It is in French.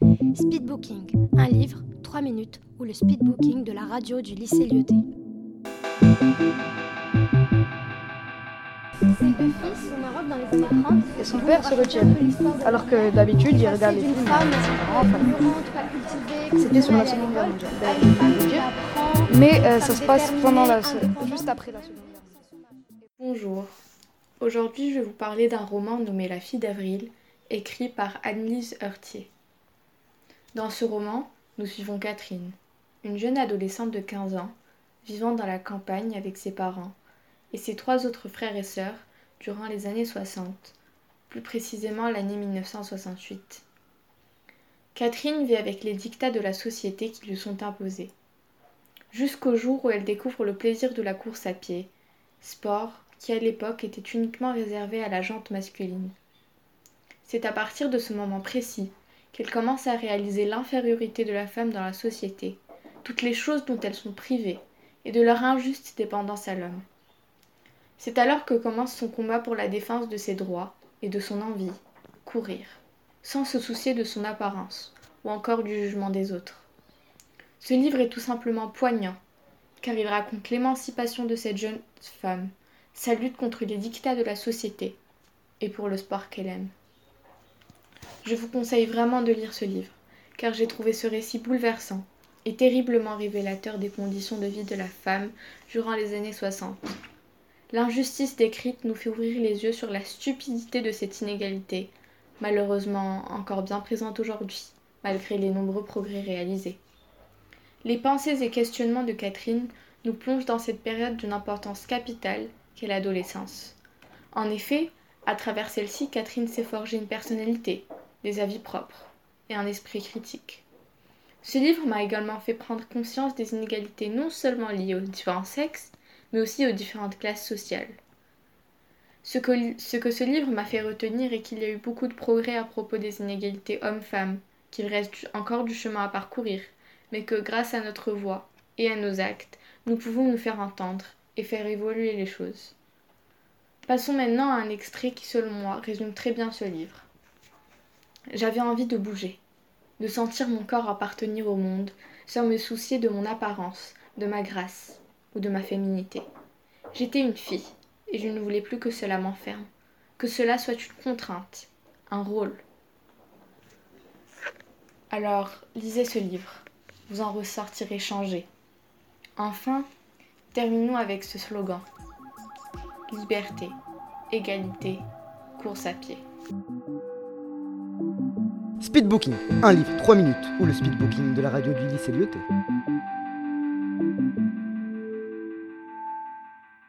Speedbooking, un livre, 3 minutes, ou le speedbooking de la radio du lycée Lyoté. Et son père se retient. Alors que d'habitude, il regarde les films. C'était sur la Seconde Guerre mondiale. Mais euh, ça se passe pendant la, juste après la Seconde Guerre mondiale. Bonjour. Aujourd'hui, je vais vous parler d'un roman nommé La fille d'avril, écrit par Annelise Heurtier. Dans ce roman, nous suivons Catherine, une jeune adolescente de 15 ans, vivant dans la campagne avec ses parents et ses trois autres frères et sœurs durant les années 60, plus précisément l'année 1968. Catherine vit avec les dictats de la société qui lui sont imposés, jusqu'au jour où elle découvre le plaisir de la course à pied, sport qui à l'époque était uniquement réservé à la jante masculine. C'est à partir de ce moment précis qu'elle commence à réaliser l'infériorité de la femme dans la société, toutes les choses dont elles sont privées, et de leur injuste dépendance à l'homme. C'est alors que commence son combat pour la défense de ses droits et de son envie, courir, sans se soucier de son apparence ou encore du jugement des autres. Ce livre est tout simplement poignant, car il raconte l'émancipation de cette jeune femme, sa lutte contre les dictats de la société et pour le sport qu'elle aime. Je vous conseille vraiment de lire ce livre, car j'ai trouvé ce récit bouleversant et terriblement révélateur des conditions de vie de la femme durant les années 60. L'injustice décrite nous fait ouvrir les yeux sur la stupidité de cette inégalité, malheureusement encore bien présente aujourd'hui, malgré les nombreux progrès réalisés. Les pensées et questionnements de Catherine nous plongent dans cette période d'une importance capitale qu'est l'adolescence. En effet, à travers celle-ci, Catherine s'est forgée une personnalité, des avis propres et un esprit critique. Ce livre m'a également fait prendre conscience des inégalités non seulement liées aux différents sexes, mais aussi aux différentes classes sociales. Ce que, ce livre m'a fait retenir est qu'il y a eu beaucoup de progrès à propos des inégalités hommes-femmes, qu'il reste encore du chemin à parcourir, mais que grâce à notre voix et à nos actes, nous pouvons nous faire entendre et faire évoluer les choses. Passons maintenant à un extrait qui, selon moi, résume très bien ce livre. J'avais envie de bouger, de sentir mon corps appartenir au monde, sans me soucier de mon apparence, de ma grâce ou de ma féminité. J'étais une fille, et je ne voulais plus que cela m'enferme, que cela soit une contrainte, un rôle. Alors, lisez ce livre, vous en ressortirez changé. Enfin, terminons avec ce slogan. Liberté, égalité, course à pied. Speedbooking, un livre, 3 minutes, ou le speedbooking de la radio du lycée Lyoté.